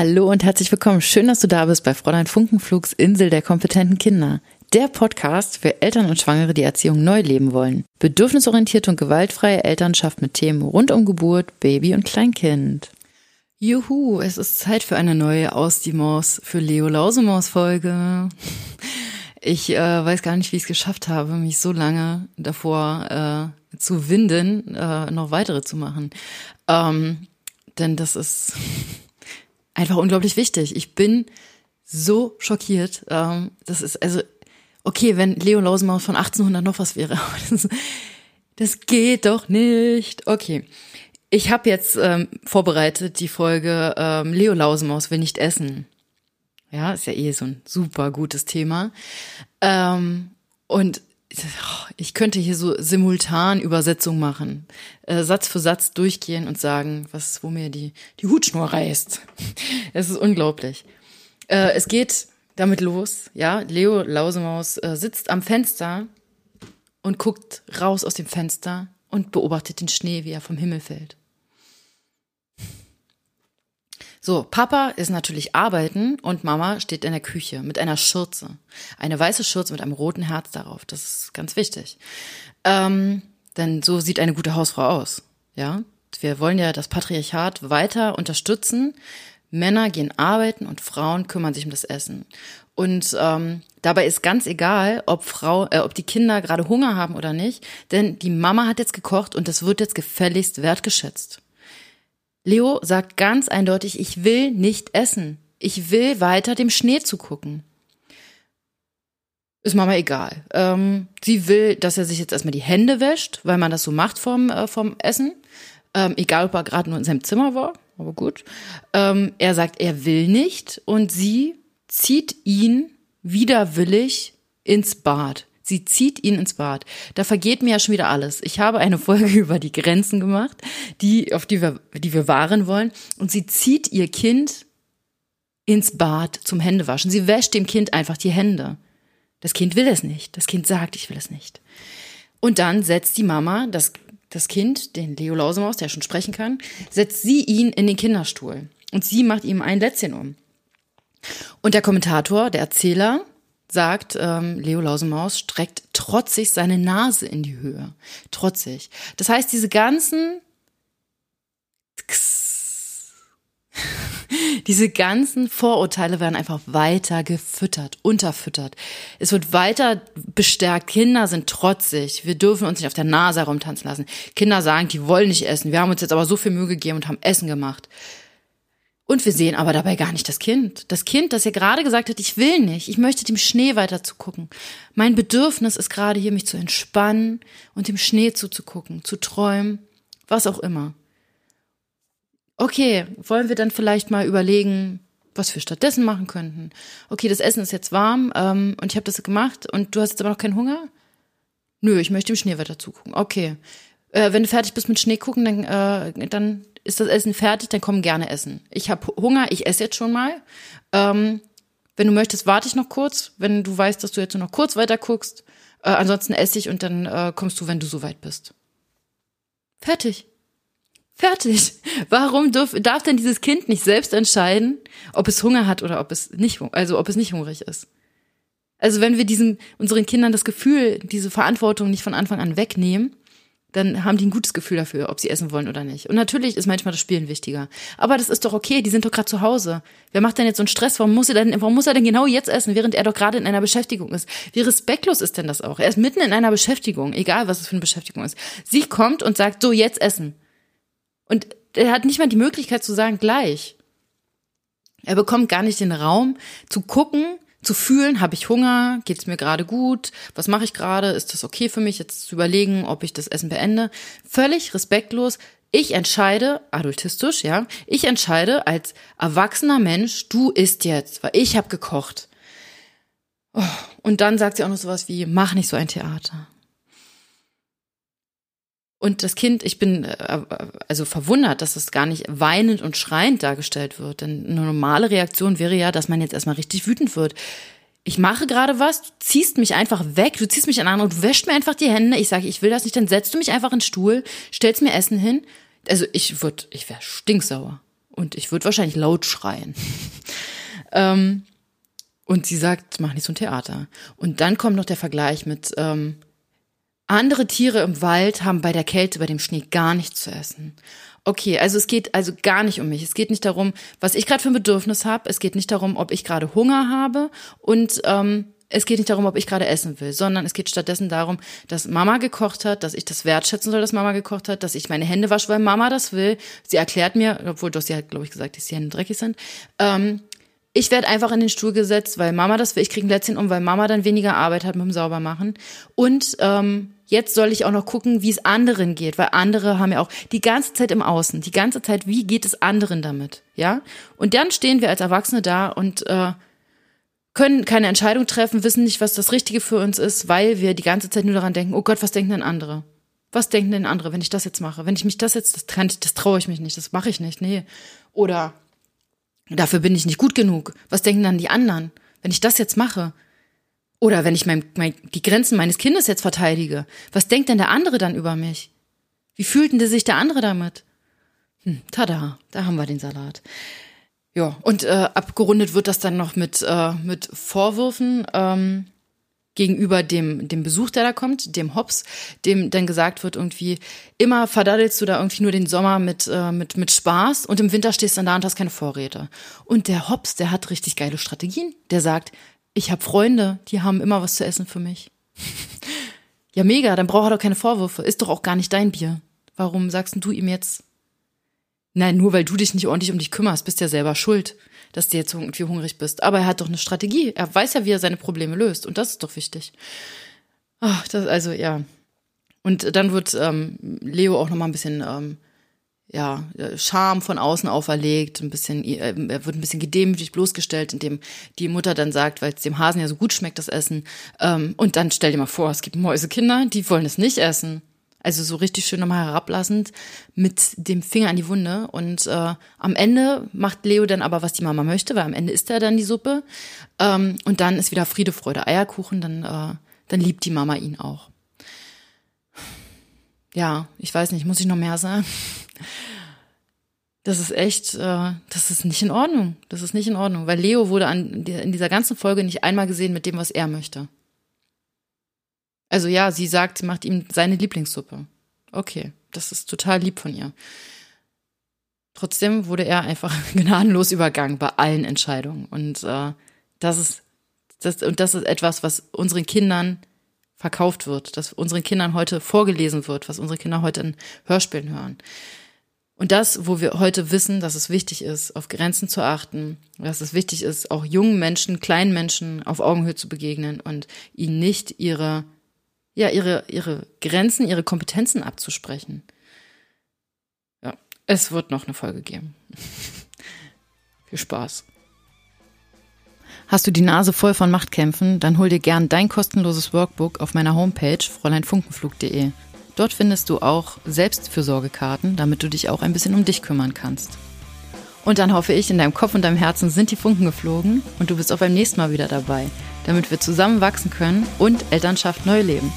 Hallo und herzlich willkommen. Schön, dass du da bist bei Fräulein Funkenflugs Insel der kompetenten Kinder. Der Podcast für Eltern und Schwangere, die Erziehung neu leben wollen. Bedürfnisorientierte und gewaltfreie Elternschaft mit Themen rund um Geburt, Baby und Kleinkind. Juhu, es ist Zeit für eine neue Aus die Maus für Leo Lausemaus Folge. Ich äh, weiß gar nicht, wie ich es geschafft habe, mich so lange davor äh, zu winden, äh, noch weitere zu machen. Ähm, denn das ist einfach unglaublich wichtig. Ich bin so schockiert. Ähm, das ist also okay, wenn Leo Lausemaus von 1800 noch was wäre. Das, das geht doch nicht. Okay. Ich habe jetzt ähm, vorbereitet die Folge ähm, Leo Lausemaus will nicht essen. Ja, ist ja eh so ein super gutes Thema. Ähm, und ich könnte hier so simultan Übersetzung machen, äh, Satz für Satz durchgehen und sagen, was, wo mir die, die Hutschnur reißt. Es ist unglaublich. Äh, es geht damit los, ja, Leo Lausemaus äh, sitzt am Fenster und guckt raus aus dem Fenster und beobachtet den Schnee, wie er vom Himmel fällt. So, Papa ist natürlich arbeiten und Mama steht in der Küche mit einer Schürze. Eine weiße Schürze mit einem roten Herz darauf. Das ist ganz wichtig. Ähm, denn so sieht eine gute Hausfrau aus. Ja, wir wollen ja das Patriarchat weiter unterstützen. Männer gehen arbeiten und Frauen kümmern sich um das Essen. Und ähm, dabei ist ganz egal, ob Frau, äh, ob die Kinder gerade Hunger haben oder nicht, denn die Mama hat jetzt gekocht und das wird jetzt gefälligst wertgeschätzt. Leo sagt ganz eindeutig, ich will nicht essen. Ich will weiter dem Schnee zugucken. Ist Mama egal. Ähm, sie will, dass er sich jetzt erstmal die Hände wäscht, weil man das so macht vom, äh, vom Essen. Ähm, egal, ob er gerade nur in seinem Zimmer war, aber gut. Ähm, er sagt, er will nicht und sie zieht ihn widerwillig ins Bad. Sie zieht ihn ins Bad. Da vergeht mir ja schon wieder alles. Ich habe eine Folge über die Grenzen gemacht, die, auf die wir, die wir wahren wollen. Und sie zieht ihr Kind ins Bad zum Händewaschen. Sie wäscht dem Kind einfach die Hände. Das Kind will es nicht. Das Kind sagt, ich will es nicht. Und dann setzt die Mama das, das Kind, den Leo Lausemaus, der schon sprechen kann, setzt sie ihn in den Kinderstuhl. Und sie macht ihm ein Lätzchen um. Und der Kommentator, der Erzähler, sagt, ähm, Leo Lausemaus streckt trotzig seine Nase in die Höhe. Trotzig. Das heißt, diese ganzen diese ganzen Vorurteile werden einfach weiter gefüttert, unterfüttert. Es wird weiter bestärkt. Kinder sind trotzig. Wir dürfen uns nicht auf der Nase herumtanzen lassen. Kinder sagen, die wollen nicht essen. Wir haben uns jetzt aber so viel Mühe gegeben und haben Essen gemacht. Und wir sehen aber dabei gar nicht das Kind. Das Kind, das ja gerade gesagt hat, ich will nicht, ich möchte dem Schnee weiter zugucken. Mein Bedürfnis ist gerade hier, mich zu entspannen und dem Schnee zuzugucken, zu träumen, was auch immer. Okay, wollen wir dann vielleicht mal überlegen, was wir stattdessen machen könnten? Okay, das Essen ist jetzt warm ähm, und ich habe das gemacht und du hast jetzt aber noch keinen Hunger? Nö, ich möchte dem Schnee weiter zugucken. Okay. Äh, wenn du fertig bist mit Schnee gucken, dann, äh, dann ist das Essen fertig, dann komm gerne essen. Ich habe Hunger, ich esse jetzt schon mal. Ähm, wenn du möchtest, warte ich noch kurz, wenn du weißt, dass du jetzt nur noch kurz weiter guckst. Äh, ansonsten esse ich und dann äh, kommst du, wenn du soweit bist. Fertig. Fertig. Warum darf, darf denn dieses Kind nicht selbst entscheiden, ob es Hunger hat oder ob es nicht, also ob es nicht hungrig ist? Also wenn wir diesen, unseren Kindern das Gefühl, diese Verantwortung nicht von Anfang an wegnehmen, dann haben die ein gutes Gefühl dafür, ob sie essen wollen oder nicht. Und natürlich ist manchmal das Spielen wichtiger. Aber das ist doch okay, die sind doch gerade zu Hause. Wer macht denn jetzt so einen Stress? Warum muss er denn, warum muss er denn genau jetzt essen, während er doch gerade in einer Beschäftigung ist? Wie respektlos ist denn das auch? Er ist mitten in einer Beschäftigung, egal was es für eine Beschäftigung ist. Sie kommt und sagt, so, jetzt essen. Und er hat nicht mal die Möglichkeit zu sagen, gleich. Er bekommt gar nicht den Raum zu gucken, zu fühlen, habe ich Hunger, geht es mir gerade gut, was mache ich gerade, ist das okay für mich, jetzt zu überlegen, ob ich das Essen beende. Völlig respektlos. Ich entscheide, adultistisch, ja, ich entscheide als erwachsener Mensch, du isst jetzt, weil ich habe gekocht. Oh, und dann sagt sie auch noch sowas wie, mach nicht so ein Theater. Und das Kind, ich bin äh, also verwundert, dass es gar nicht weinend und schreiend dargestellt wird. Denn eine normale Reaktion wäre ja, dass man jetzt erstmal richtig wütend wird. Ich mache gerade was, du ziehst mich einfach weg, du ziehst mich an und du wäschst mir einfach die Hände. Ich sage, ich will das nicht, dann setzt du mich einfach in den Stuhl, stellst mir Essen hin. Also ich würde, ich wäre stinksauer. Und ich würde wahrscheinlich laut schreien. ähm, und sie sagt, mach nicht so ein Theater. Und dann kommt noch der Vergleich mit, ähm, andere Tiere im Wald haben bei der Kälte, bei dem Schnee gar nichts zu essen. Okay, also es geht also gar nicht um mich. Es geht nicht darum, was ich gerade für ein Bedürfnis habe. Es geht nicht darum, ob ich gerade Hunger habe und ähm, es geht nicht darum, ob ich gerade essen will, sondern es geht stattdessen darum, dass Mama gekocht hat, dass ich das wertschätzen soll, dass Mama gekocht hat, dass ich meine Hände wasche, weil Mama das will. Sie erklärt mir, obwohl doch sie hat, glaube ich, gesagt, dass die Hände dreckig sind. Ähm, ich werde einfach in den Stuhl gesetzt, weil Mama das will. Ich kriege ein Lätzchen um, weil Mama dann weniger Arbeit hat mit dem Saubermachen. Und ähm, jetzt soll ich auch noch gucken, wie es anderen geht, weil andere haben ja auch die ganze Zeit im Außen, die ganze Zeit, wie geht es anderen damit, ja? Und dann stehen wir als Erwachsene da und äh, können keine Entscheidung treffen, wissen nicht, was das Richtige für uns ist, weil wir die ganze Zeit nur daran denken, oh Gott, was denken denn andere? Was denken denn andere, wenn ich das jetzt mache? Wenn ich mich das jetzt, das das traue ich mich nicht, das mache ich nicht, nee. Oder dafür bin ich nicht gut genug. Was denken dann die anderen, wenn ich das jetzt mache? Oder wenn ich mein, mein, die Grenzen meines Kindes jetzt verteidige, was denkt denn der andere dann über mich? Wie fühlten sich der andere damit? Hm, tada, da haben wir den Salat. Ja, und äh, abgerundet wird das dann noch mit, äh, mit Vorwürfen ähm, gegenüber dem, dem Besuch, der da kommt, dem Hops, dem dann gesagt wird, irgendwie, immer verdaddelst du da irgendwie nur den Sommer mit, äh, mit, mit Spaß und im Winter stehst du dann da und hast keine Vorräte. Und der Hops, der hat richtig geile Strategien. Der sagt, ich habe Freunde, die haben immer was zu essen für mich. ja, mega, dann braucht er doch keine Vorwürfe. Ist doch auch gar nicht dein Bier. Warum sagst du ihm jetzt, Nein, nur weil du dich nicht ordentlich um dich kümmerst, bist ja selber schuld, dass du jetzt irgendwie hungrig bist. Aber er hat doch eine Strategie. Er weiß ja, wie er seine Probleme löst. Und das ist doch wichtig. Ach, das, also, ja. Und dann wird ähm, Leo auch nochmal ein bisschen, ähm, ja, Scham von außen auferlegt, ein bisschen, äh, er wird ein bisschen gedemütigt bloßgestellt, indem die Mutter dann sagt, weil es dem Hasen ja so gut schmeckt, das Essen. Ähm, und dann stell dir mal vor, es gibt Mäusekinder, die wollen es nicht essen. Also so richtig schön nochmal herablassend mit dem Finger an die Wunde. Und äh, am Ende macht Leo dann aber, was die Mama möchte, weil am Ende isst er dann die Suppe. Ähm, und dann ist wieder Friede, Freude, Eierkuchen. Dann, äh, dann liebt die Mama ihn auch. Ja, ich weiß nicht, muss ich noch mehr sagen? Das ist echt, äh, das ist nicht in Ordnung. Das ist nicht in Ordnung, weil Leo wurde an, in dieser ganzen Folge nicht einmal gesehen mit dem, was er möchte. Also ja, sie sagt, sie macht ihm seine Lieblingssuppe. Okay, das ist total lieb von ihr. Trotzdem wurde er einfach gnadenlos übergangen bei allen Entscheidungen. Und äh, das ist das, und das ist etwas, was unseren Kindern verkauft wird, dass unseren Kindern heute vorgelesen wird, was unsere Kinder heute in Hörspielen hören. Und das, wo wir heute wissen, dass es wichtig ist, auf Grenzen zu achten, dass es wichtig ist, auch jungen Menschen, kleinen Menschen auf Augenhöhe zu begegnen und ihnen nicht ihre ja, ihre, ihre Grenzen, ihre Kompetenzen abzusprechen. Ja, es wird noch eine Folge geben. Viel Spaß. Hast du die Nase voll von Machtkämpfen, dann hol dir gern dein kostenloses Workbook auf meiner Homepage fräuleinfunkenflug.de. Dort findest du auch Selbstfürsorgekarten, damit du dich auch ein bisschen um dich kümmern kannst. Und dann hoffe ich, in deinem Kopf und deinem Herzen sind die Funken geflogen und du bist auch beim nächsten Mal wieder dabei, damit wir zusammen wachsen können und Elternschaft neu leben.